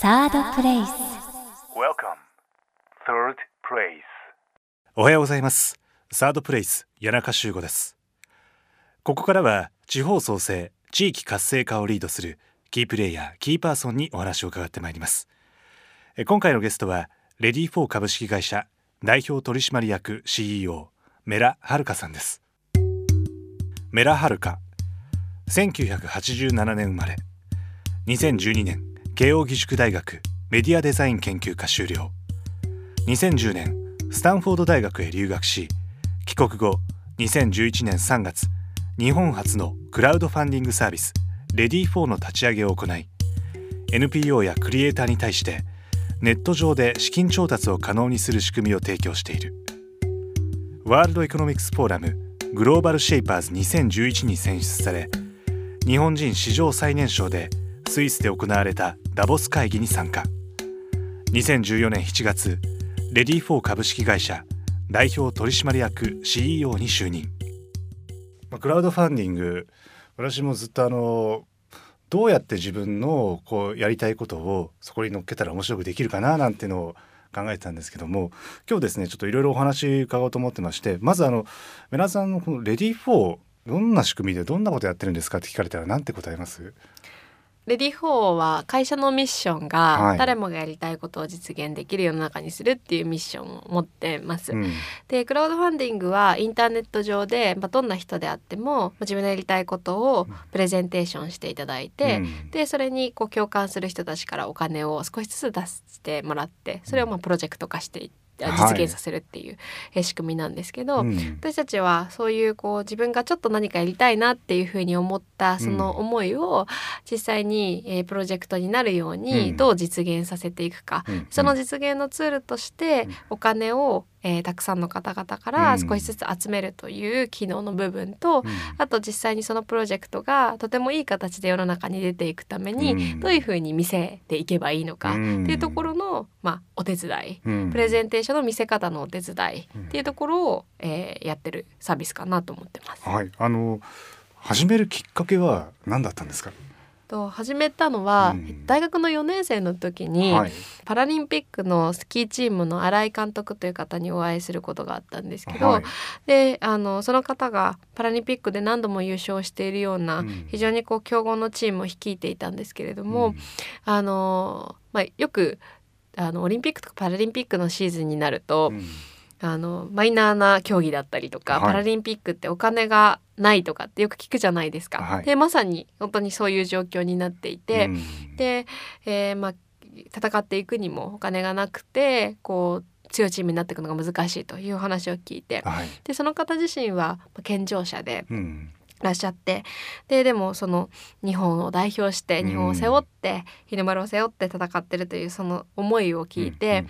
サードプレイス Welcome, third place. おはようございます。サードプレイス谷中修吾です。ここからは地方創生地域活性化をリードするキープレイヤーキーパーソンにお話を伺ってまいります。え今回のゲストはレディフォー株式会社代表取締役 CEO 米良はるかさんです。米良はるか1987年生まれ。2012年慶應義塾大学メディアデザイン研究科修了。2010年スタンフォード大学へ留学し帰国後2011年3月日本初のクラウドファンディングサービスレディフォーの立ち上げを行い NPO やクリエイターに対してネット上で資金調達を可能にする仕組みを提供している。World Economic Forum Global Shapers 2011に選出され日本人史上最年少でスイスで行われたダボス会議に参加。2014年7月 READYFOR 株式会社代表取締役 CEO に就任。クラウドファンディング私もずっとあのどうやって自分のこうやりたいことをそこに乗っけたら面白くできるかななんてのを考えてたんですけども今日ですねちょっといろいろお話伺おうと思ってましてまずあの米良さんのこの READYFOR どんな仕組みでどんなことやってるんですかって聞かれたらなんて答えます？ READYFOR は会社のミッションはい。が誰もがやりたいことを実現できる世の中にするっていうミッションを持ってます。うん。でクラウドファンディングはインターネット上で、まあ、どんな人であってもまあ自分のやりたいことをプレゼンテーションしていただいて、うん。でそれにこう共感する人たちからお金を少しずつ出してもらってそれをまあプロジェクト化していってはい実現させるっていうえ仕組みなんですけど、うん。私たちはそういうこう自分がちょっと何かやりたいなっていうふうに思ったその思いを実際に、えープロジェクトになるよううん。にどう実現させていくか、うん。その実現のツールとしてお金を、えーたくさんの方々から少しずつ集めるという機能の部分と、あと実際にそのプロジェクトがとてもいい形で世の中に出ていくために、うん。どういうふうに見せていけばいいのかってうんいうところの、まあ、お手伝い。うん。プレゼンテーションの見せ方のお手伝いっていうところを、えーやってるサービスかなと思ってます。はい。あの始めるきっかけは何だったんですか、と始めたのは、うん大学の4年生の時に、はい。パラリンピックのスキーチームの新井監督という方にお会いすることがあったんですけど、はい。であのその方がパラリンピックで何度も優勝しているような、うん。非常にこう強豪のチームを率いていたんですけれども、うん。あのまあ、よくあのオリンピックとかパラリンピックのシーズンになると、うんあのマイナーな競技だったりとか、はい。パラリンピックってお金がないとかってよく聞くじゃないですか。はい。でまさに本当にそういう状況になっていて、うん。で、えーまあ、戦っていくにもお金がなくてこう強いチームになっていくのが難しいというお話を聞いてはい。でその方自身はまあ健常者でうん。いらっしゃってででもその日本を代表してうん日本を背負って、日の丸を背負って戦ってるというその思いを聞いて、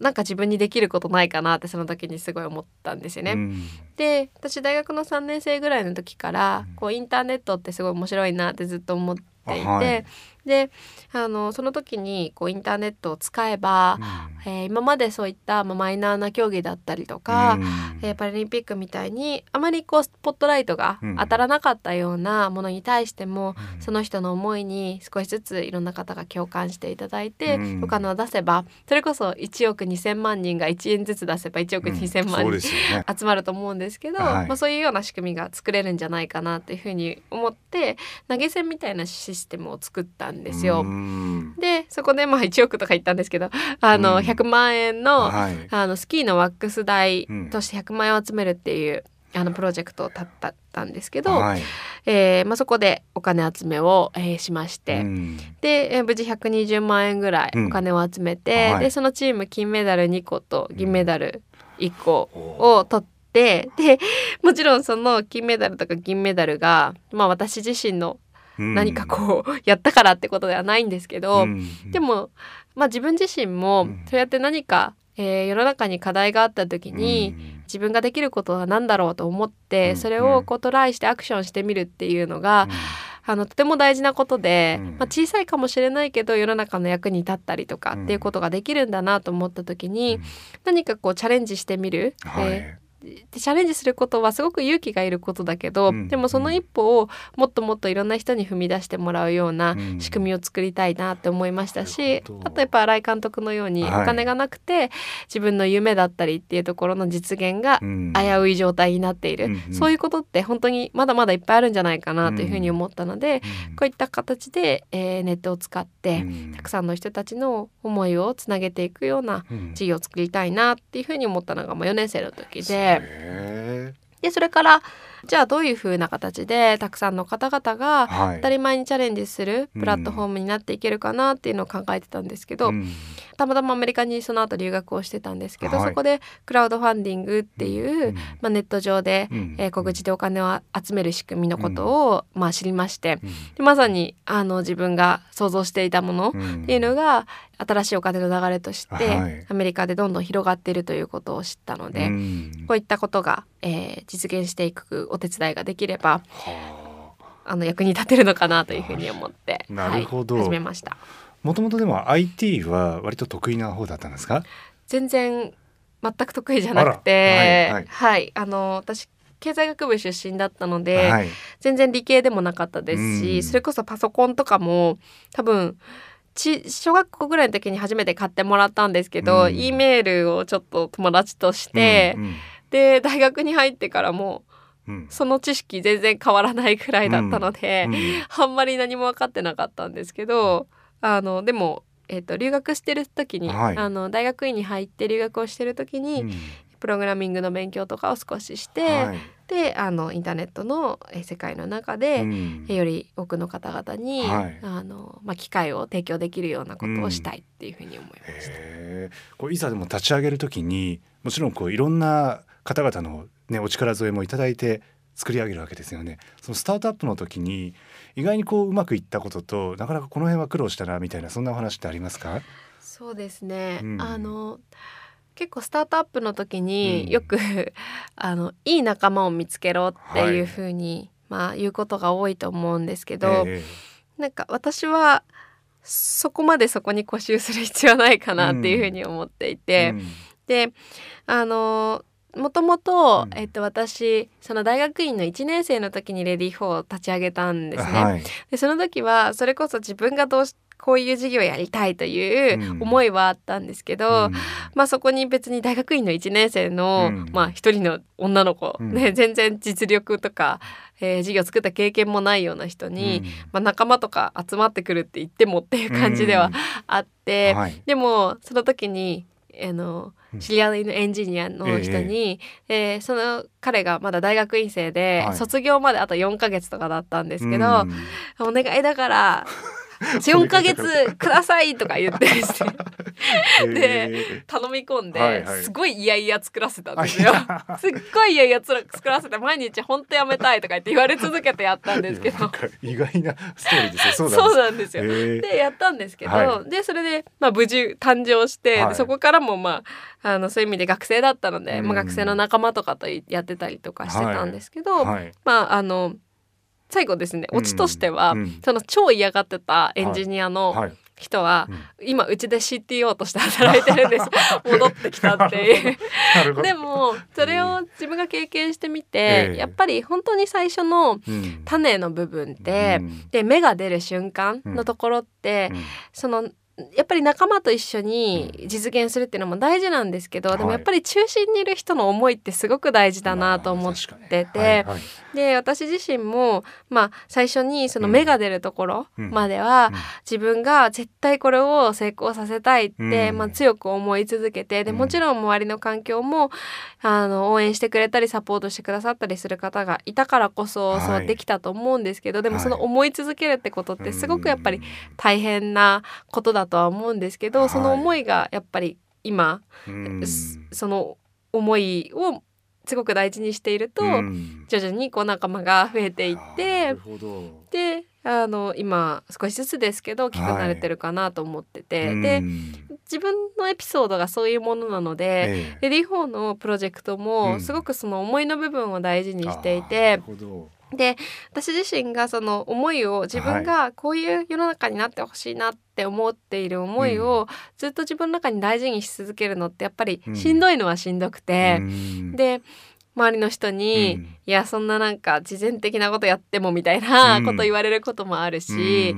なんか自分にできることないかなってその時にすごい思ったんですよね。うん。で私大学の3年生ぐらいの時からうん。こうインターネットってすごい面白いなってずっと思っていて、あはいであのその時にこうインターネットを使えば、えー今までそういった、まあ、マイナーな競技だったりとか、えーパラリンピックみたいにあまりこうスポットライトがうん。当たらなかったようなものに対しても、うん。その人の思いに少しずついろんな方が共感していただいて、うん。お金を出せばそれこそ1億2,000万人が1円ずつ出せば1億2,000万人、ね。集まると思うんですけど、はい。まあ、そういうような仕組みが作れるんじゃないかなというふうに思って投げ銭みたいなシステムを作ったんですよ。うん。でそこでまあ1億とか言ったんですけどあの、うん。100万円の,、はい。あのスキーのワックス代うんとして100万円を集めるっていう、あのプロジェクトを立ったんですけど、はい。えーまあ、そこでお金集めを、えーしまして、うん。で、えー無事120万円ぐらいうん。お金を集めて、はい。でそのチーム金メダル2個と銀メダル1個を取って、でもちろんその金メダルとか銀メダルが、まあ、私自身のうん何かこうやったからってことではないんですけど、うん。でも、まあ、自分自身もうん。そうやって何か、えー世の中に課題があった時に、自分ができることは何だろうと思って、うん。それをこうトライしてアクションしてみるっていうのが、あのとても大事なことで、うん。まあ、小さいかもしれないけど世の中の役に立ったりとかっていうことができるんだなと思った時に、何かこうチャレンジしてみる、はいえーでチャレンジすることはすごく勇気がいることだけど、うんでもその一歩をもっともっといろんな人に踏み出してもらうようなうん。仕組みを作りたいなって思いましたし、なるほど。あとやっぱ新井監督のようにおはい金がなくて自分の夢だったりっていうところの実現がうん。危うい状態になっている、うんうんそういうことって本当にまだまだいっぱいあるんじゃないかなというふうに思ったので、うんこういった形で、えーネットを使って、うん。たくさんの人たちの思いをつなげていくようなうん。事業を作りたいなっていうふうに思ったのがもう4年生の時でへでそれからじゃあどういうふうな形でたくさんの方々ーがはい。当たり前にチャレンジするプラットフォームになっていけるかなっていうのを考えてたんですけど、うんたまたまアメリカにその後留学をしてたんですけど、はい。そこでクラウドファンディングっていう、うんまあ、ネット上で、うんえー小口でお金を集める仕組みのことを、まあ、知りましてまさにあの自分が想像していたものうん。っていうのが新しいお金の流れとして、はい。アメリカでどんどん広がっているということを知ったので、うん。こういったことが、えー実現していくお手伝いができればはあ。あの役に立てるのかなというふうに思って、なるほど。はい始めました。もともとでも IT は割と得意な方だったんですか？全然全く得意じゃなくて、あら。はいはい。あの私経済学部出身だったので、はい。全然理系でもなかったですし、うん。それこそパソコンとかも多分ち小学校ぐらいの時に初めて買ってもらったんですけど、うん。E メールをちょっと友達として、うんで大学に入ってからもうん。その知識全然変わらないくらいだったので、うん。あんまり何も分かってなかったんですけどあのでも、えー、と留学してる時に、はい。あの大学院に入って留学をしてる時に、うん。プログラミングの勉強とかを少しして、はい。であのインターネットのえー世界の中で、うん。より多くの方々に、はい。あのまあ、機会を提供できるようなことをしたいっていうふうに思いました。へー。こういざでも立ち上げるときにもちろんこういろんな方々の、ね、お力添えもいただいて作り上げるわけですよね。そのスタートアップの時に意外にこううまくいったこととなかなかこの辺は苦労したなみたいなそんなお話ってありますか？そうですね、うん。あの結構スタートアップの時にうんよく、あのいい仲間を見つけろっていうふうに、まあ言うことが多いと思うんですけど、えなんか私はそこまでそこに固執する必要はないかなっていうふうに思っていえて、うん。であのもともとう、ん。えっと、私その大学院の1年生の時にレディー4を立ち上げたんですね。はい。でその時はそれこそ自分がどうしこういう事業をやりたいといううん。思いはあったんですけど、うん。まあそこに別に大学院の1年生の、うん。まあ一人の女の子、うん。ね全然実力とか、えー事業を作った経験もないような人に、うん。まあ、仲間とか集まってくるって言ってもっていう感じではあって、はい。でもその時にあのうん。知り合いのエンジニアの人に、えーその彼がまだ大学院生で、はい。卒業まであと4ヶ月とかだったんですけど、うん。お願いだから4ヶ月くださいとか言ってですね。へ頼み込んで、すごい嫌々作らせたんですよ。ー すっごい嫌々作らせて毎日本当やめたいとか言って言われ続けてやったんですけど。意外なストーリーです よ。そうなんです。よ。でやったんですけど、はでそれで、まあ、無事誕生して、はいでそこからも、まあ、あのそういう意味で学生だったので、うん。まあ、学生の仲間とかとやってたりとかしてたんですけど、はい。まああの最後ですねオチとしては、うん。うんその超嫌がってたエンジニアのはい。人は、うん。今うちで CTO として働いてるんです。戻ってきたっていう。でもそれを自分が経験してみて、ええ。やっぱり本当に最初のうん。種の部分って、うん。で芽が出る瞬間のところって、うん。そのやっぱり仲間と一緒に実現するっていうのも大事なんですけど、はい。でもやっぱり中心にいる人の思いってすごく大事だなと思ってまあて、はいはい。で私自身も、まあ、最初にその芽が出るところまでは、うん。自分が絶対これを成功させたいって、うん。まあ、強く思い続けてでうん。もちろん周りの環境もあの応援してくれたりサポートしてくださったりする方がいたからこそ、はい。そうできたと思うんですけどでもはい。その思い続けるってことってすごくやっぱり大変なことだとは思うんですけど、はい。その思いがやっぱり今、その思いをすごく大事にしていると、うん。徐々にこう仲間が増えていっなてるほど。であの今少しずつですけど大きくなれてるかなと思ってて、うん。で自分のエピソードがそういうものなので、ええ。レディー4のプロジェクトうん。もすごくその思いの部分を大事にしていてる、ほどで私自身がその思いを自分がこういう世の中になってほしいなって思っている思いをずっと自分の中に大事にし続けるのってやっぱりしんどいのはしんどくて、うん。で周りの人に、うん。いやそんななんか慈善的なことやってもみたいなうん。こと言われることもあるし、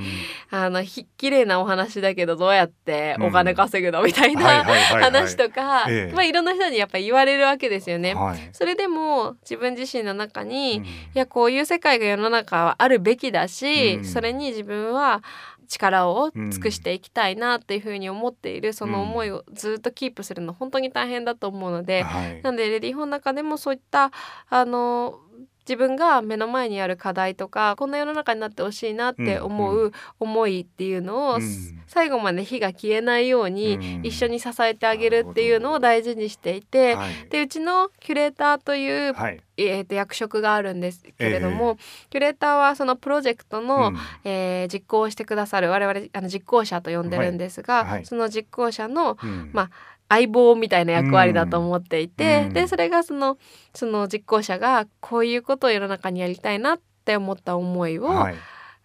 うん。あのひ綺麗なお話だけどどうやってお金稼ぐのみたいはいな話とか、ええ。まあいろんな人にやっぱり言われるわけですよね。はい。それでも自分自身の中に、うん。いやこういう世界が世の中はあるべきだし、うん。それに自分は力を尽くしていきたいなっていうふうに思っている、その思いをずっとキープするの本当に大変だと思うので、はい。なんでレディー本の中でもそういったあの自分が目の前にある課題とかこんな世の中になってほしいなって思う思いっていうのを、うん。最後まで火が消えないようにうん。一緒に支えてあげるっていうのを大事にしていて、はい。でうちのキュレーターという、はい。えー、と役職があるんですけれども、キュレーターはそのプロジェクトの、うん。えー実行してくださる我々あの実行者と呼んでるんですが、はい。はい。その実行者のうん。まあ相棒みたいな役割だと思っていて、うん。でそれがそのその実行者がこういうことを世の中にやりたいなって思った思いを、はい。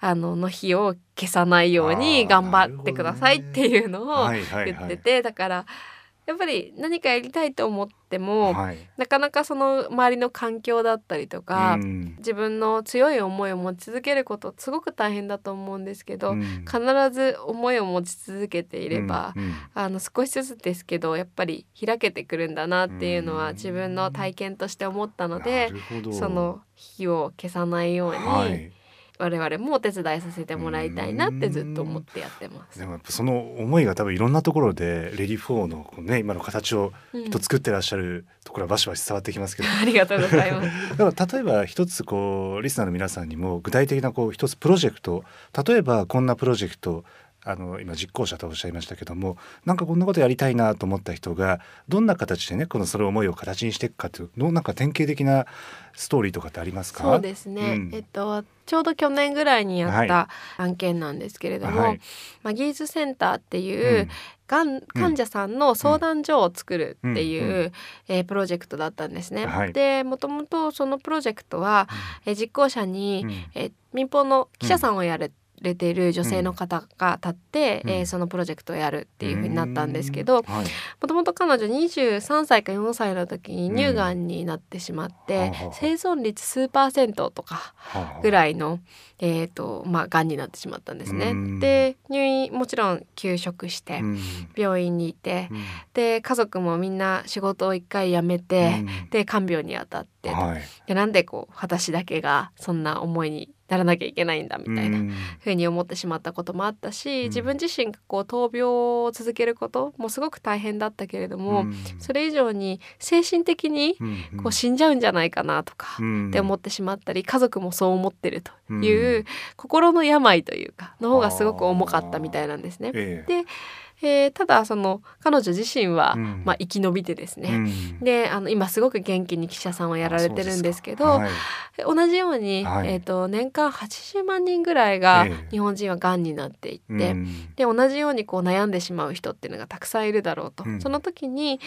あのの火を消さないように頑張ってくださいっていうのをはいはいはい。言ってて、だからやっぱり何かやりたいと思っても、はい。なかなかその周りの環境だったりとか、うん。自分の強い思いを持ち続けることすごく大変だと思うんですけど、うん。必ず思いを持ち続けていれば、うんうん。あの少しずつですけどやっぱり開けてくるんだなっていうのはうん。自分の体験として思ったのでその火を消さないように、はい我々もお手伝いさせてもらいたいなってずっと思ってやってます。でもやっぱその思いが多分いろんなところで READYFOR のね今の形をうんと作ってらっしゃるところはバシバシ伝わってきますけど、ありがとうございます。だから例えば一つこうリスナーの皆さんにも具体的なこう一つプロジェクト例えばこんなプロジェクトあの今実行者とおっしゃいましたけどもなんかこんなことやりたいなと思った人がどんな形でねこのその思いを形にしていくかというのなんか典型的なストーリーとかってありますか？そうですね、うん。えっとちょうど去年ぐらいにやっはた案件なんですけれども、はい。マギーズセンターっていう、がん患者さんの相談所を作るっていう、うん。うえープロジェクトだったんですね。はい。でもともとそのプロジェクトは、えー実行者に、うん。えー民放の記者さんをやれれている女性の方が立って、うん。えーそのプロジェクトをやるっていう風になったんですけど、もともと彼女23歳か4歳の時に乳がんになってしまって、はあはあ生存率数パーセントとかはあぐらいの、えーとまあ、がんになってしまったんですね。うん。で入院もちろん休職してうん。病院にいて、うん。で家族もみんな仕事を一回辞めて、うん。で看病に当たって、はい。でなんでこう私だけがそんな思いにならなきゃいけないんだみたいな。うん。ふうに思ってしまったこともあったし、うん。自分自身がこう闘病を続けることもすごく大変だったけれども、うん。それ以上に精神的にうん。こう死んじゃうんじゃないかなとかうん。って思ってしまったり家族もそう思ってるという心の病というかの方がすごく重かったみたいなんですね。ええ。でえーただその彼女自身は、うん。まあ、生き延びてですね、うん。であの今すごく元気に記者さんをやられてるんですけどはい。同じように、はい。えー、と年間80万人ぐらいがええ。日本人はがんになっていって、うん。で同じようにこう悩んでしまう人っていうのがたくさんいるだろうと、うん。その時に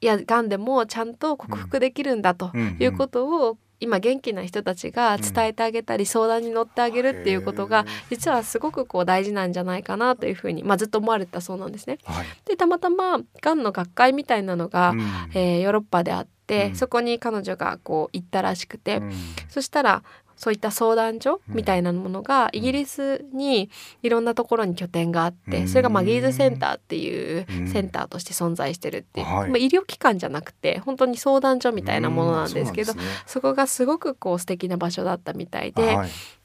いやがんでもちゃんと克服できるんだとうん。いうことを、今元気な人たちが伝えてあげたり、相談に乗ってあげるっていうことが実はすごくこう大事なんじゃないかなというふうに、まあ、ずっと思われてたそうなんですね。はい。でたまたまがんの学会みたいなのが、うん。えーヨーロッパであって、うん。そこに彼女がこう行ったらしくて、うん。そしたらそういった相談所うんみたいなものがイギリスにいろんなところに拠点があって、うん。それがマギーズセンターっていううん。センターとして存在してるっていう、はい。まあ、医療機関じゃなくて本当に相談所みたいなものなんですけど、うんそこがすごくこう素敵な場所だったみたいで、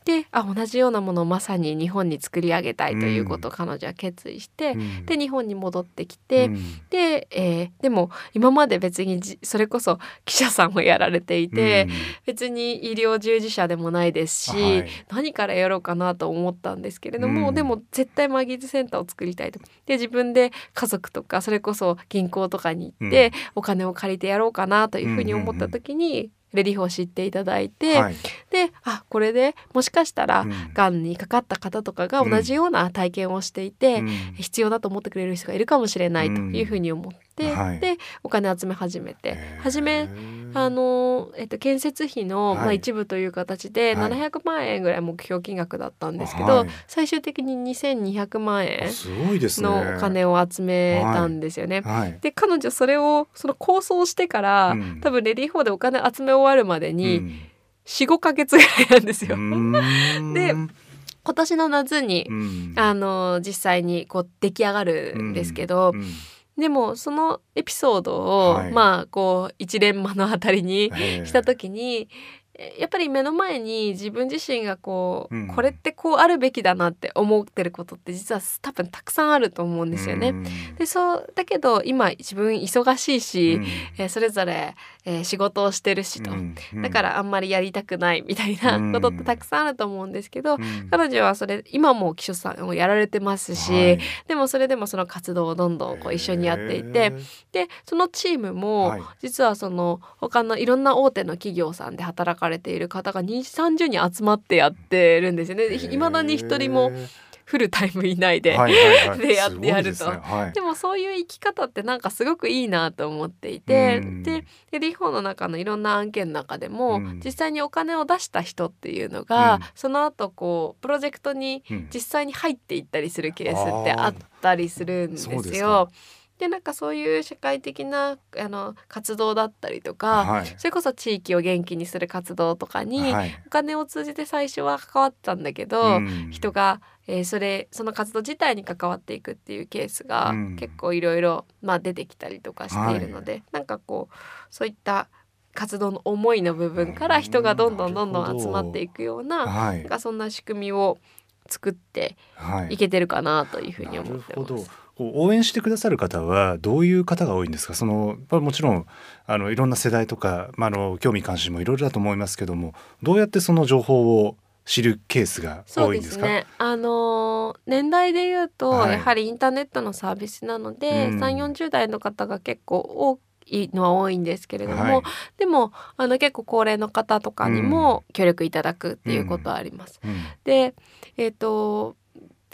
であ同じようなものをまさに日本に作り上げたいということを彼女は決意して、うん。で日本に戻ってきて、うん。で、えーでも今まで別にじそれこそ記者さんをやられていて、うん。別に医療従事者でもないですし、はい。何からやろうかなと思ったんですけれども、うん。でも絶対マギーズセンターを作りたいと。で自分で家族とかそれこそ銀行とかに行って、お金を借りてやろうかなというふうに思った時に、レディフォを知っていただいて、はい。であこれでもしかしたら、うん。がんにかかった方とかが同じような体験をしていて、うん。必要だと思ってくれる人がいるかもしれないというふうに思って、うん。はい。でお金集め始めて初めあの、えっと、建設費の、はい。まあ、一部という形ではい。700万円ぐらい目標金額だったんですけど、はい。最終的に2200万円すごいですね。のお金を集めたんですよね。はい。で彼女それをその構想してから、うん。多分レディー4でお金集め終わるまでうにん45ヶ月ぐらいなんですよ。で今年の夏に、うん。あの実際にこう出来上がるんですけど、うんでもそのエピソードを、はい。まあこう一連間のあたりにええ。した時にえやっぱり目の前に自分自身がこう、うん。これってこうあるべきだなって思ってることって実は多分たくさんあると思うんですよね。うん。でそうだけど今自分忙しいし、うん。えーそれぞれ、えー仕事をしてるしと、うんだからあんまりやりたくないみたいなことってたくさんあると思うんですけど、うん。彼女はそれ今も秘書さんをやられてますし、はい。でもそれでもその活動をどんどんこう一緒にやっていてでそのチームもはい。実はその他のいろんな大手の企業さんで働かれている方が230人集まってやってるんですよね。いまだに一人もフルタイムいないで、はいはいはい。でやってやると。ですね。はい。でもそういう生き方ってなんかすごくいいなと思っていて、うん。ででリフォーの中のいろんな案件の中でも、うん。実際にお金を出した人っていうのが、うん。その後こうプロジェクトにうん。実際に入っていったりするケースってあったりするんですそうですよか。でなんかそういう社会的なあの活動だったりとか、はい。それこそ地域を元気にする活動とかに、はい。お金を通じて最初は関わったんだけど、うん。人が、えーそれその活動自体に関わっていくっていうケースがうん。結構いろいろまあ出てきたりとかしているので、なんかこうそういった活動の思いの部分から人がどんどんどんどん集まっていくようなはい。なんかそんな仕組みを作ってはい。いけてるかなというふうにな思ってるほど。ます。こう応援してくださる方はどういう方が多いんですか？そのもちろんあのいろんな世代とか、まあ、あの興味関心もいろいろだと思いますけどもどうやってその情報を知るケースが多いんですか？すね。あのー年代で言うと、はい。やはりインターネットのサービスなので、うん。3、40代の方が結構多いのは多いんですけれども、はい。でもあの結構高齢の方とかにも協力いただくっていうことはあります。うん。で、えっ、と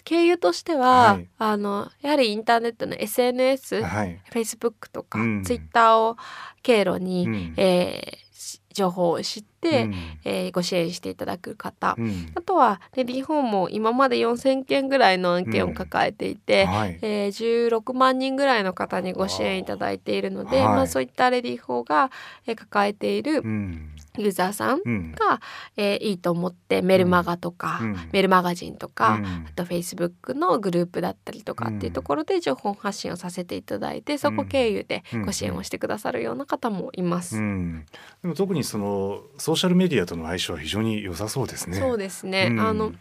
経由としては、はい。あのやはりインターネットの SNS、はい、Facebook とか、うん。Twitter を経路に、うん。えーし情報を知って、うん。えーご支援していただく方、うん。あとはレディーホームも今まで4,000件ぐらいの案件を抱えていて、はい。えー16万人ぐらいの方にご支援いただいているので、はい。まあ、そういったレディーホーが、えー抱えているうんユーザーさんうん。が、えーいいと思ってメルマガとか、うん。メルマガジンとか、うん。あとフェイスブックのグループだったりとかっていうところで情報発信をさせていただいて、そこ経由でご支援をしてくださるような方もいます。うん、でも特にそのソーシャルメディアとの相性は非常に良さそうですね。そうですね、うん。あの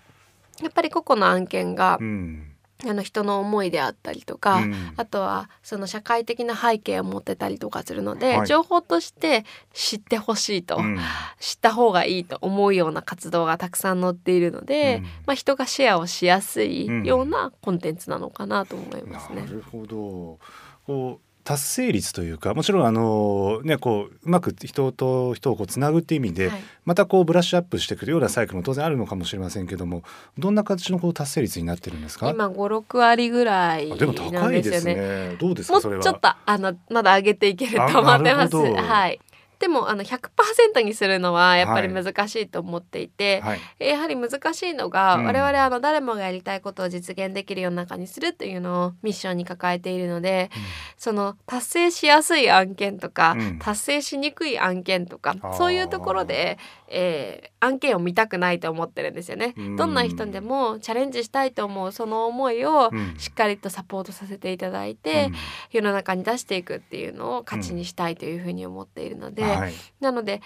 やっぱり個々の案件が、うんあの人の思いであったりとか、うん。あとはその社会的な背景を持ってたりとかするので、はい。情報として知ってほしいと、うん。知った方がいいと思うような活動がたくさん載っているので、うん。まあ、人がシェアをしやすいうん。ようなコンテンツなのかなと思いますね。なるほど。こう達成率というかもちろんあのねこううまく人と人をこうつなぐっていう意味で、はいまたこうブラッシュアップしていくようなサイクルも当然あるのかもしれませんけどもどんな形のこう達成率になってるんですか？今56割ぐらいあでもな高いですよね。どうですか？それはちょっとあのまだ上げていけると思あってます。はい。でもあの100%にするのはやっぱりはい。難しいと思っていて、はい。やはり難しいのが、うん。我々あの誰もがやりたいことを実現できる世の中にするっていうのをミッションに抱えているので、その達成しやすい案件とか、うん。達成しにくい案件とかそういうところで、えー案件を見たくないと思ってるんですよね。うん。どんな人でもチャレンジしたいと思うその思いをうん。しっかりとサポートさせていただいて、世の中に出していくっていうのを価値にしたいというふうに思っているので、うんはい。なので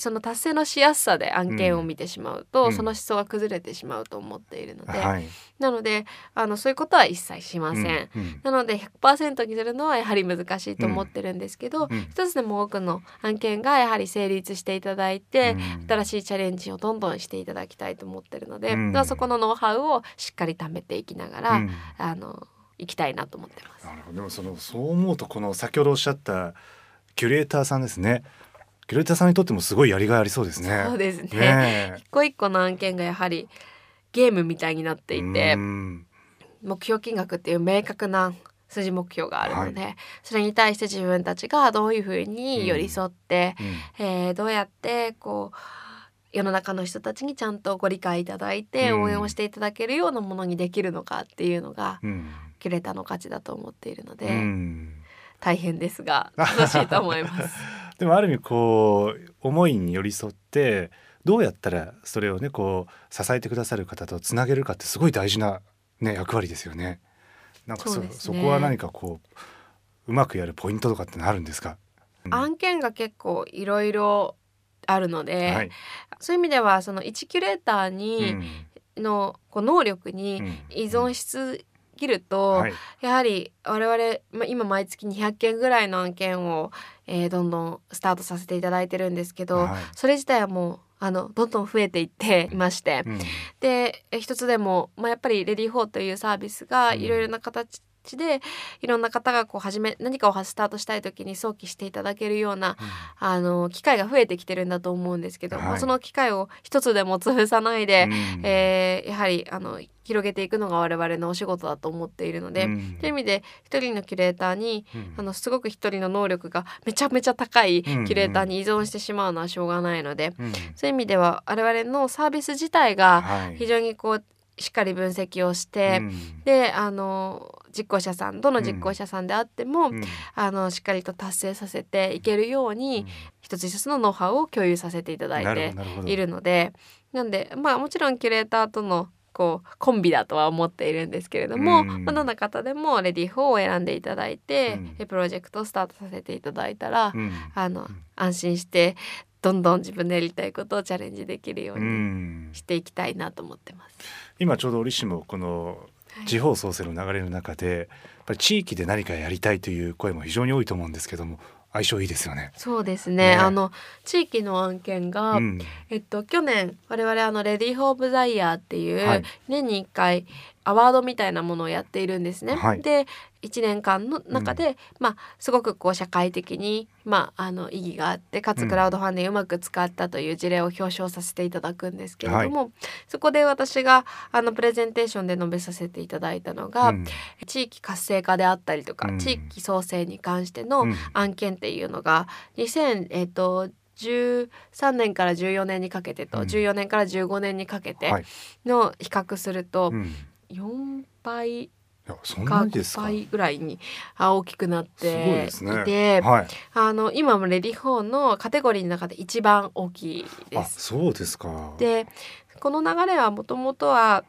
その達成のしやすさで案件を見てしまうと、うん。その思想が崩れてしまうと思っているので、はい。なのであのそういうことは一切しません。うん。うん。なので100%にするのはやはり難しいと思ってるんですけど、うん。一つでも多くの案件がやはり成立していただいて、うん。新しいチャレンジをどんどんしていただきたいと思ってるので、うん。まあそこのノウハウをしっかり貯めていきながら、うん。あのいきたいなと思ってます。なるほど。でもそのそう思うとこの先ほどおっしゃったキュレーターさんですね。キュレーターさんにとってもすごいやりがいありそうですね。そうですね。ね一個一個の案件がやはりゲームみたいになっていて、うん。目標金額っていう明確な数字目標があるので、それに対して自分たちがどういうふうに寄り添って、うん。えーどうやってこう世の中の人たちにちゃんとご理解いただいてうん。応援をしていただけるようなものにできるのかっていうのがうん。キュレーターの価値だと思っているので、うん大変ですが楽しいと思います。でもある意味こう思いに寄り添ってどうやったらそれをねこう支えてくださる方とつなげるかってすごい大事な、ね、役割ですよね。なんかそね。そこは何かこううまくやるポイントとかってのあるんですか、うん。案件が結構いろいろあるので、はい。そういう意味ではその1キュレーターうにん。のこう能力うにん。依存しすぎると、はい。やはり我々、まあ、今毎月200件ぐらいの案件を、えーどんどんスタートさせていただいてるんですけど、はい。それ自体はもうあのどんどん増えていっていまして、うん。でえ一つでも、まあ、やっぱりレディー4というサービスがうん。いろいろな形でいろんな方がこう始め何かをスタートしたい時に早期していただけるようなあの機会が増えてきてるんだと思うんですけど、はい。まあその機会を一つでも潰さないで、うん。えーやはりあの広げていくのが我々のお仕事だと思っているので、うん。という意味で一人のキュレーターにうん。あのすごく一人の能力がめちゃめちゃ高いキうん。ュレーターに依存してしまうのはしょうがないので、うん。そういう意味では我々のサービス自体がはい。非常にこうしっかり分析をして、うん。であの実行者さんどの実行者さんであっても、うん。あのしっかりと達成させていけるように、一つ一つのノウハウを共有させていただいているのでなんでまあもちろんキュレーターとのこうコンビだとは思っているんですけれども、うん。まあ、どんな方でもレディー4を選んでいただいて、うん。えプロジェクトをスタートさせていただいたら、うん。あの安心してどんどん自分でやりたいことをチャレンジできるようにん。していきたいなと思ってます。今ちょうど折しもこのはい。地方創生の流れの中でやっぱり地域で何かやりたいという声も非常に多いと思うんですけども相性いいですよね。そうですね。ね。あの地域の案件が、うん。えっと、去年我々あの READYFOR OF THE YEAR っていう、はい。年に1回アワードみたいなものをやっているんですね。はい。で1年間の中で、まあ、すごくこう社会的に、まあ、あの意義があってかうんつクラウドファンディングうまく使ったという事例を表彰させていただくんですけれども、そこで私があのプレゼンテーションで述べさせていただいたのが、うん。地域活性化であったりとか、うん。地域創生に関してのうん案件っていうのが2000えっと13年から14年にかけてと、うん。14年から15年にかけてはい。の比較するとうん4倍か5なにですか？倍ぐらいにあ大きくなっていて、はい。あの今も READYFOR のカテゴリーの中で一番大きいであす。そうですか。でこの流れはもともとは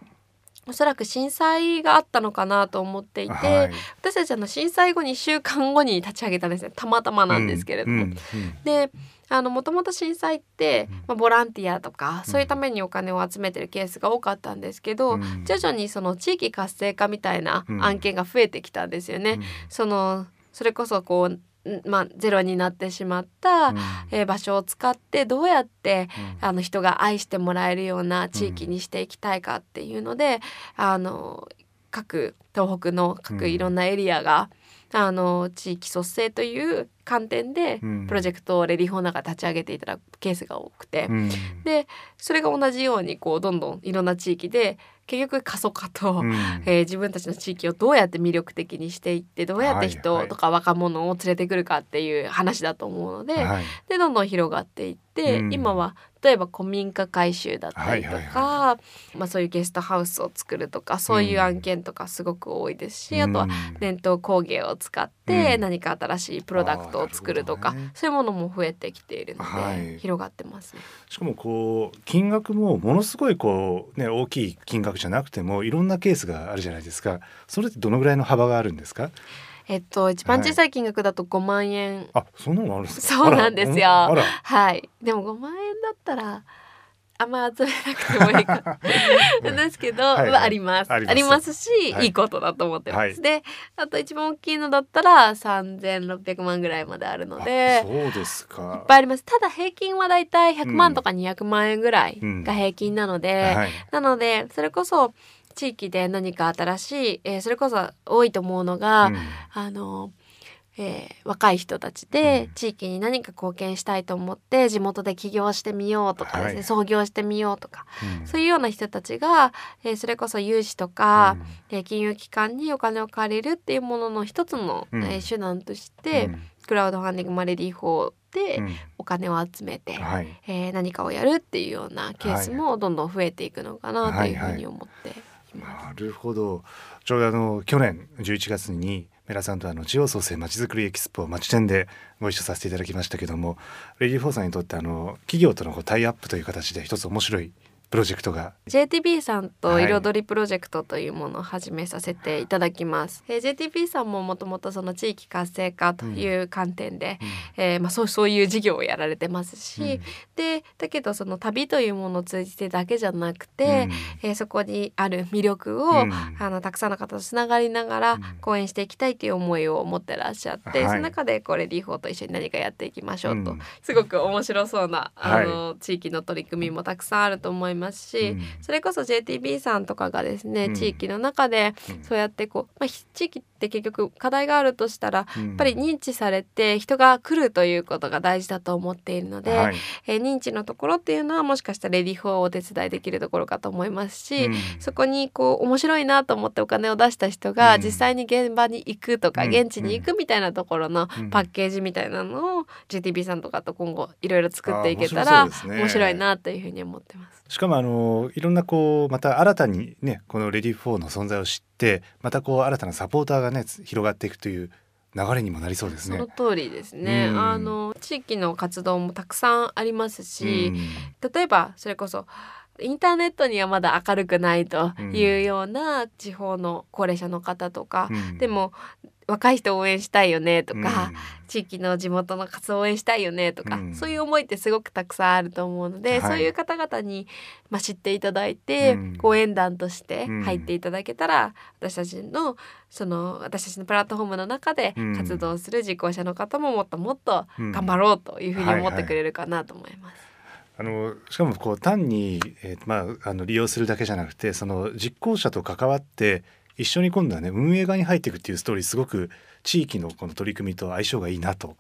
おそらく震災があったのかなと思っていて、はい。私たちあの震災後2週間後に立ち上げたんですね。たまたまなんですけれども。うんうんであのもともと震災って、うん。まあ、ボランティアとかうん。そういうためにお金を集めてるケースが多かったんですけど、うん。徐々にその地域活性化みたいなうん。案件が増えてきたんですよね。うん。そのそれこそこうんまあ、ゼロになってしまった、うん。えー場所を使ってどうやってうん。あの人が愛してもらえるような地域にしていきたいかっていうので、あの各東北の各いろんなエリアが、あの地域創生という観点でうん。プロジェクトをレディフォーナが立ち上げていただくケースが多くて、うん。でそれが同じようにこうどんどんいろんな地域で結局過疎化と、うん。えー自分たちの地域をどうやって魅力的にしていってどうやって人とか若者を連れてくるかっていう話だと思うので,、はいでどんどん広がっていって、うん。今は例えば古民家改修だったりとか、はいはいまあ、そういうゲストハウスを作るとかそういう案件とかすごく多いですし、あとはうん。伝統工芸を使ってうん。何か新しいプロダクトを作るとか、ね。そういうものも増えてきているので、はい。広がってますね。しかもこう金額もものすごいこうね大きい金額じゃなくてもいろんなケースがあるじゃないですか。それってどのぐらいの幅があるんですか？えっと一番小さい金額だと5万円あ、そんなのあるんですか？そうなんですよはいでも5万円だったらあんま集めなくてもいいか。ですけど、はいはい。まああります。あります。し、はい。い、いことだと思ってます、はい。であと一番大きいのだったら3600万ぐらいまであるのであそうですか。いっぱいあります。ただ平均はだいたい100万とか200万円ぐらいが平均なので、はい。なのでそれこそ地域で何か新しい、えーそれこそ多いと思うのが、うん。あの、ええー若い人たちでうん。地域に何か貢献したいと思って地元で起業してみようとかですね、はい。創業してみようとかうん。そういうような人たちが、えーそれこそ融資とか、えー金融機関にお金を借りるっていうものの一つの、うん。えー手段として、うん。クラウドファンディング、まあ READYFOR でうん。お金を集めて、はい。えー何かをやるっていうようなケースもどんどん増えていくのかなというふうに思っています。なるほど。ちょうどあの去年11月に米良さんとあの地方創生まちづくりエキスポ町店でご一緒させていただきましたけども READYFOR さんにとってあの企業とのこうタイアップという形で一つ面白いプロジェクトが。JTB さんとはい。彩りプロジェクトというものを始めさせていただきます。えー JTB さんももともとその地域活性化という観点で、えーまあそう そういう事業をやられてますし、でだけどその旅というものを通じてだけじゃなくて、えーそこにある魅力を、うん。あのたくさんの方とつながりながらうん。講演していきたいという思いを持ってらっしゃって、はい。その中でこれリーフォーと一緒に何かやっていきましょうと、うん。すごく面白そうなあはい。の、地域の取り組みもたくさんあると思いますし、うん。それこそ JTB さんとかがですね、うん。地域の中でうん。そうやってこう、まあ、ひ地域って結局課題があるとしたらややっぱり認知されて人が来るということが大事だと思っているので、はい。えー認知のところっていうのはもしかしたらレディフォーをお手伝いできるところかと思いますし、うん。そこにこう面白いなと思ってお金を出した人がうん。実際に現場に行くとか、うん。現地に行くみたいなところのうん。パッケージみたいなのを GTB さんとかと今後いろいろ作っていけたあら面白いなというふうに思ってます。しかもあのいろんなこうまた新たにねこのレディー4の存在を知ってまたこう新たなサポーターがねつ広がっていくという流れにもなりそうですね。その。通りですね、うん。あの地域の活動もたくさんありますし、うん。例えばそれこそインターネットにはまだ明るくないというような地方の高齢者の方とか、うん。でも若い人を応援したいよねとか、うん。地域の地元の活動を応援したいよねとか、うん。そういう思いってすごくたくさんあると思うので、はい。そういう方々に、まあ、知っていただいて、うん。ご縁談としてうん入っていただけたら、私たちのその私たちのプラットフォームの中でうん。活動する実行者の方ももっともっとうん。頑張ろうというふうに思っはいはい。てくれるかなと思います。あのしかもこう単に、えーまあ、あの利用するだけじゃなくてその実行者と関わって一緒に今度はね運営側に入っていくっていうストーリーすごく地域のこの取り組みと相性がいいなと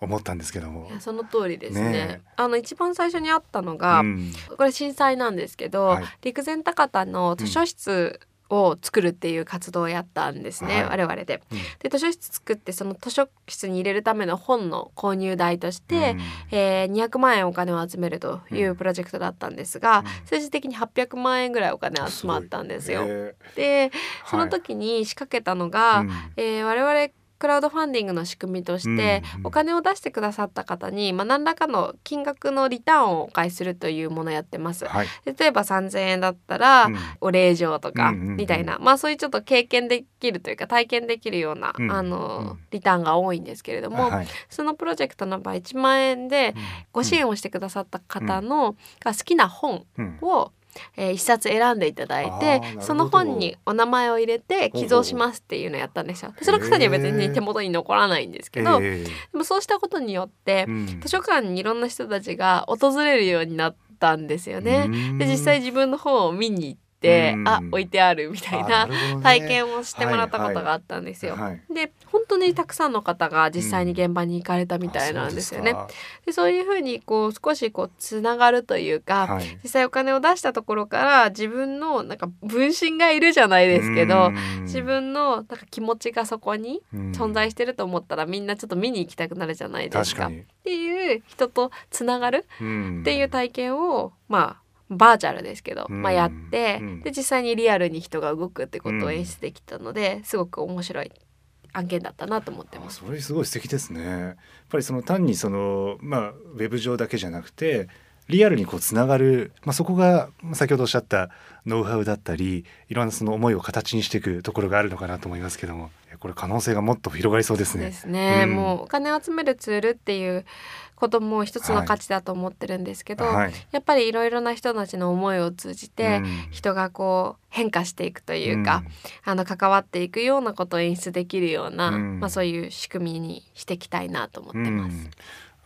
思ったんですけども。その通りですね。ねえ。あの一番最初にあったのが、うん。これ震災なんですけど、はい。陸前高田の図書室を作るっていう活動をやったんですね、はい。我々で。うん。で図書室作ってその図書室に入れるための本の購入代として、えー200万円お金を集めるというプロジェクトだったんですが、うん。最終的に800万円ぐらいお金集まったんですよ。へでそのはい。時に仕掛けたのが、うん。えー我々クラウドファンディングの仕組みとして、うんお金を出してくださった方に、まあ、何らかの金額のリターンをお返しするというものをやってます。はい。例えば3,000円だったら、うん。お礼状とかみたいな、まあそういうちょっと経験できるというか体験できるような、うんあの、うん。リターンが多いんですけれども、はいそのプロジェクトの場合1万円でご支援をしてくださった方の、が好きな本うん。を、えー一冊選んでいただいてその本にお名前を入れて寄贈しますっていうのをやったんですよ。でその方には別へにー。手元に残らないんですけど、えでもそうしたことによって、うん。図書館にいろんな人たちが訪れるようになったんですよね。うん。で実際自分の本を見に行って、うん。あ置いてあるみたいあな体験をしてもらったことがあったんですよ。はいで本当にたくさんの方が実際に現場に行かれたみたいなんですよね。あでそういうふうにこう少しこうつながるというか、そうですか実際お金を出したところから自分のなんか分身がいるじゃないですけど、はい自分のなんか気持ちがそこにうん。存在してると思ったらみんなちょっと見に行きたくなるじゃないですか。かに。ていう人とつながるっっていう体験をまあバーチャルですけど、うん。まあ、やって、うん。で実際にリアルに人が動くってことを演出できたので、すごく面白い案件だったなと思ってます。あそれすごい素敵ですね。やっぱりその単にそのまあウェブ上だけじゃなくてリアルにこうつながる、まあ、そこがまあ先ほどおっしゃったノウハウだったりいろんなその思いを形にしていくところがあるのかなと思いますけどもこれ可能性がもっと広がりそうですね。ですね、うんもうお金を集めるツールっていうことも一つの価値だと思ってるんですけど、はい。やっぱりいろいろな人たちの思いを通じて、うん。人がこう変化していくというか、あの関わっていくようなことを演出できるような、うん。まあ、そういう仕組みにしていきたいなと思ってます。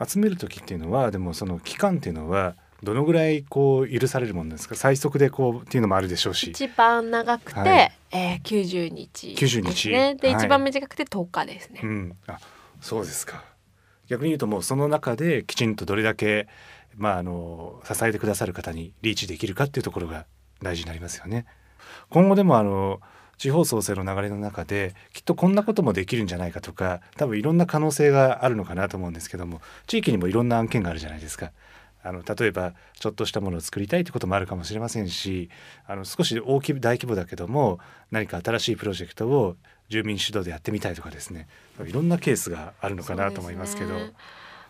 うん。集める時っていうのはでもその期間っていうのはどのぐらいこう許されるもんですか？最速でこうっていうのもあるでしょうし。一番長くて、はい。えー、90日90です日。ね。で、はい。一番短くて10日ですね。うん、あそうですか逆に言うともうその中できちんとどれだけ、まあ、あの支えてくださる方にリーチできるかっていうところが大事になりますよね。今後でもあの地方創生の流れの中できっとこんなこともできるんじゃないかとか多分いろんな可能性があるのかなと思うんですけども地域にもいろんな案件があるじゃないですか。あの例えばちょっとしたものを作りたいってこともあるかもしれませんしあの少し大き大規模だけども何か新しいプロジェクトを住民主導でやってみたいとかですねいろんなケースがあるのかなと思いますけど。ね、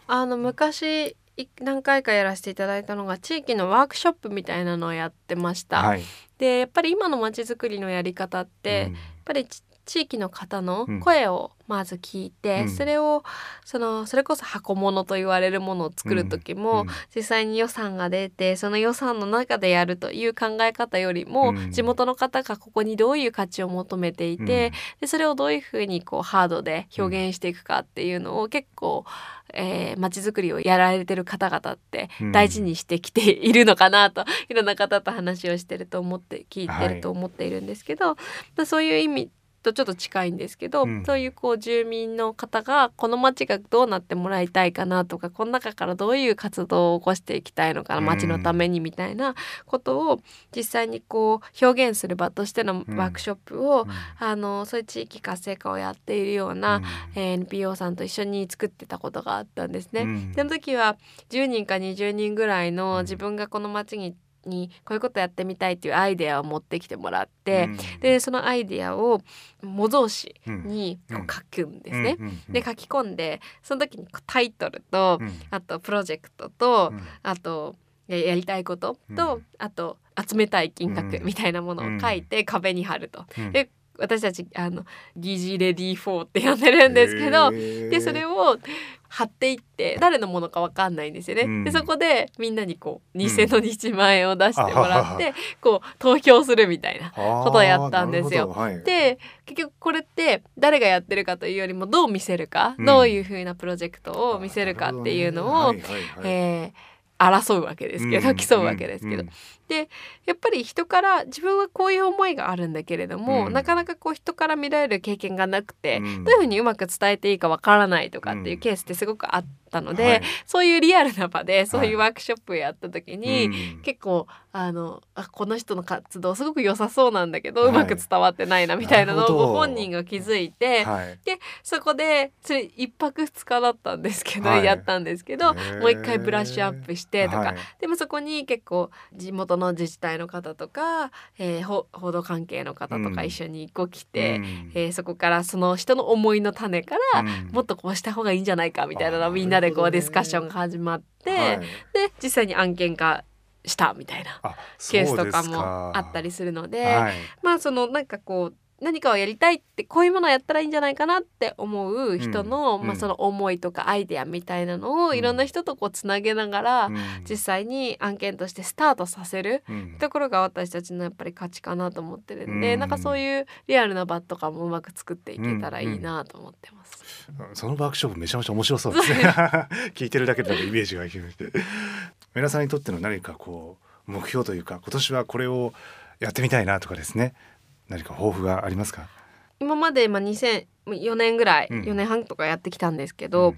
あの昔何回かやらせていただいたのが地域のワークショップみたいなのをやってました。はい、でやっぱり今のまちづくりのやり方って、うん、やっぱり地域の方の声をまず聞いて、うん、それをそのそれこそ箱物と言われるものを作る時も、うん、実際に予算が出てその予算の中でやるという考え方よりも、うん、地元の方がここにどういう価値を求めていて、でそれをどういうふうにこうハードで表現していくかっていうのを結構えー、街づくりをやられてる方々って大事にしてきているのかなと、うん、いろんな方と話をしてると思って聞いてると思っているんですけど、はい、まあ、そういう意味とちょっと近いんですけど、うん、そういうこう住民の方がこの町がどうなってもらいたいかなとかこの中からどういう活動を起こしていきたいのかな町のためにみたいなことを実際にこう表現する場としてのワークショップを、うん、あのそういう地域活性化をやっているような、うん、えー、NPO さんと一緒に作ってたことがあったんですね。その時は10人か20人ぐらいの自分がこの町ににこういうことやってみたいっていうアイデアを持ってきてもらって、うん、でそのアイデアを模造紙にこう書くんですね。で書き込んでその時にタイトルと、あとプロジェクトと、あとやりたいことと、あと集めたい金額みたいなものを書いて壁に貼ると。で私たちあの疑似レディー4って呼んでるんですけどでそれを貼っていって誰のものか分かんないんですよね。うん、でそこでみんなにこう偽の1万円を出してもらって、うん、こう投票するみたいなことをやったんですよ。はい、で結局これって誰がやってるかというよりもどう見せるか、うん、どういうふうなプロジェクトを見せるかっていうのを、争うわけですけど、競うわけですけど、でやっぱり人から自分はこういう思いがあるんだけれども、うん、なかなかこう人から見られる経験がなくて、うん、どういうふうにうまく伝えていいかわからないとかっていうケースってすごくあったので、はい、そういうリアルな場でそういうワークショップをやった時に、はい、結構あのあこの人の活動すごく良さそうなんだけど、はい、うまく伝わってないなみたいなのをご本人が気づいて、でそこでそれ1泊2日だったんですけど、やったんですけどもう一回ブラッシュアップしてとか、でもそこに結構地元の自治体の方とか、えー、報道関係の方とか一緒にこう来て、うん、えー、そこからその人の思いの種から、うん、もっとこうした方がいいんじゃないかみたいなのをみんなでこうディスカッションが始まって、はい、で実際に案件化したみたいなケースとかもあったりするので、はい、まあそのなんかこう何かをやりたいってこういうものをやったらいいんじゃないかなって思う人の、うん、まあ、その思いとかアイデアみたいなのをいろんな人とこうつなげながら、うん、実際に案件としてスタートさせるところが私たちのやっぱり価値かなと思ってるんで、うん、なんかそういうリアルな場とかもうまく作っていけたらいいなと思ってます。そのワークショップめちゃめちゃ面白そうですね。聞いてるだけでイメージがいきまして皆さんにとっての何かこう目標というか今年はこれをやってみたいなとかですね何か抱負がありますか？今までまあ2004年ぐらい、うん、4年半とかやってきたんですけど、うん、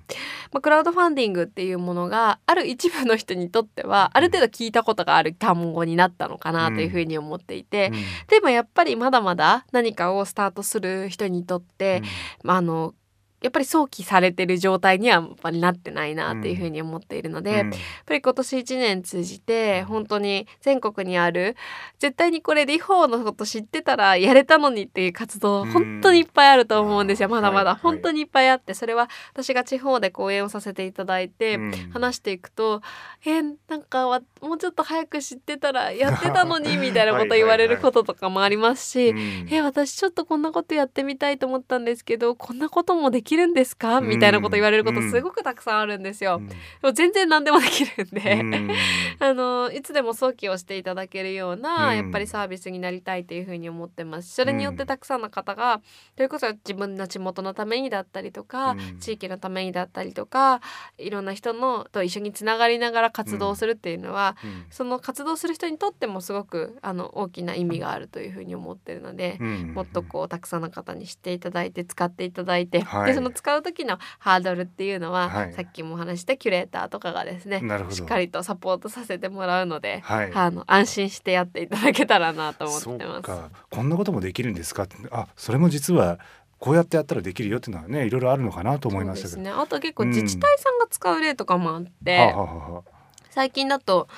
まあ、クラウドファンディングっていうものが ある一部の人にとってはある程度聞いたことがある単語になったのかなというふうに思っていて、うん、でもやっぱりまだまだ何かをスタートする人にとって、まあ、あのやっぱり想起されてる状態にはやっぱりなってないなっていうふうに思っているので、うん、やっぱり今年1年通じて本当に全国にある絶対にこれリフォーのこと知ってたらやれたのにっていう活動、本当にいっぱいあると思うんですよ。まだまだ、本当にいっぱいあってそれは私が地方で講演をさせていただいて、話していくと「えなんかもうちょっと早く知ってたらやってたのに」みたいなこと言われることとかもありますし「え私ちょっとこんなことやってみたいと思ったんですけどこんなこともでききるんですか？みたいなこと言われることすごくたくさんあるんですよ。うん、でも全然何でもできるんで、うん、あのいつでも早期をしていただけるような、やっぱりサービスになりたいというふうに思ってます。それによってたくさんの方がそれこそ自分の地元のためにだったりとか、地域のためにだったりとかいろんな人のと一緒につながりながら活動するっていうのは、その活動する人にとってもすごくあの大きな意味があるというふうに思ってるので、もっとこうたくさんの方に知っていただいて使っていただいて、はい、でその使う時のハードルっていうのは、はい。さっきもお話ししたキュレーターとかがですねしっかりとサポートさせてもらうので、はい。あの安心してやっていただけたらなと思ってます。か。こんなこともできるんですかってあそれも実はこうやってやったらできるよっていうのはねいろいろあるのかなと思いましたけど、ね。あと結構うん。自治体さんが使う例とかもあって、はあ、はあはあはあ。最近だと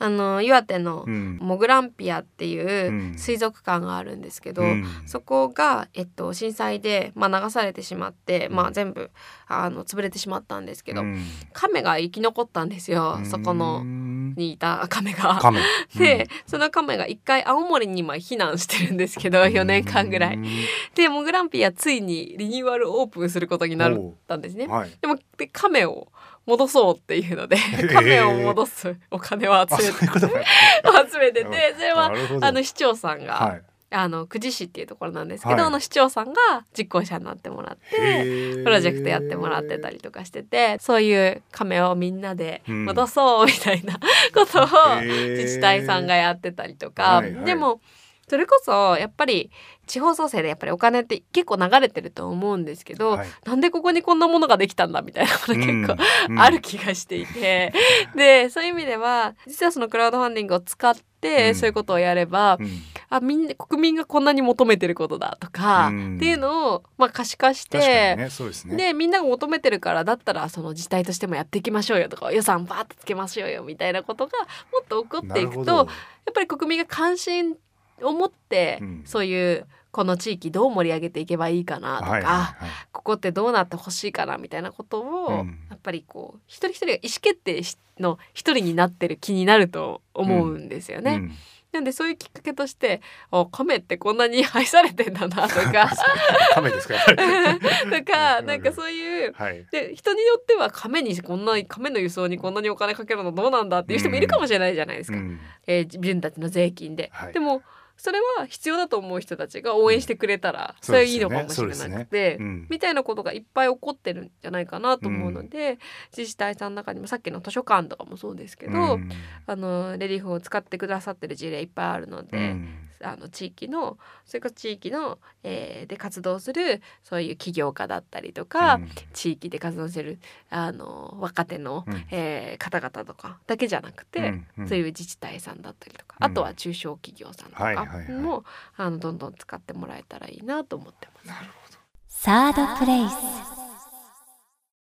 あの岩手のうん。モグランピアっていううん。水族館があるんですけど、うん。そこが、えっと、震災で、まあ、流されてしまって、うん。まあ、全部あの潰れてしまったんですけど、うん。亀が生き残ったんですよ、そこうの。んにいた亀が。亀 で、その亀が一回青森に今避難してるんですけど4年間ぐらい。うんでモグランピアついにリニューアルオープンすることになったんですね。はい。でもで亀を戻そうっていうのでー。亀を戻すお金をあ集めそういうこともやっ集めててそれはあの市長さんが、はいあの久慈市っていうところなんですけど、はい。あの市長さんが実行者になってもらってプロジェクトやってもらってたりとかしててそういう亀をみんなでうん戻そうみたいな ことを自治体さんがやってたりとか、はいはい。でもそれこそやっぱり地方創生でやっぱりお金って結構流れてると思うんですけど、はい。なんでここにこんなものができたんだみたいなこと結構うん。ある気がしていて、でそういう意味では実はそのクラウドファンディングを使っそういうことをやれば、うん。あみんな国民がこんなに求めてることだとか、うん。っていうのを、まあ、可視化して、にね。ね。でみんなが求めてるからだったらその自治体としてもやっていきましょうよとか予算バーッとつけましょうよみたいなことがもっと起こっていくとやっぱり国民が関心を持って、うん。そういうこの地域どう盛り上げていけばいいかなとか、はいはいはい。ここってどうなってほしいかなみたいなことを、うん。やっぱりこう一人一人が意思決定の一人になってる気になると思うんですよね。うん。なんでそういうきっかけとしてあ亀ってこんなに愛されてんだなとか 亀ですか とかなんかそういうはい。で人によっては亀にこんな亀の輸送にこんなにお金かけるのどうなんだっていう人もいるかもしれないじゃないですか、うん。えー自分たちの税金で。はい。でもそれは必要だと思う人たちが応援してくれたら、うん。それはいいのかもしれなくて、うん。みたいなことがいっぱい起こってるんじゃないかなと思うので、自治体さんの中にもさっきの図書館とかもそうですけど、うんあのレリーフを使ってくださってる事例いっぱいあるので、うんあの地域のそれから地域の、えーで活動するそういう起業家だったりとか、うん。地域で活動してるあの若手の、うん。えー方々とかだけじゃなくて、うんうん。そういう自治体さんだったりとか、うん。あとは中小企業さんとはいかはいはい。もあのどんどん使ってもらえたらいいなと思ってます。サードプレイス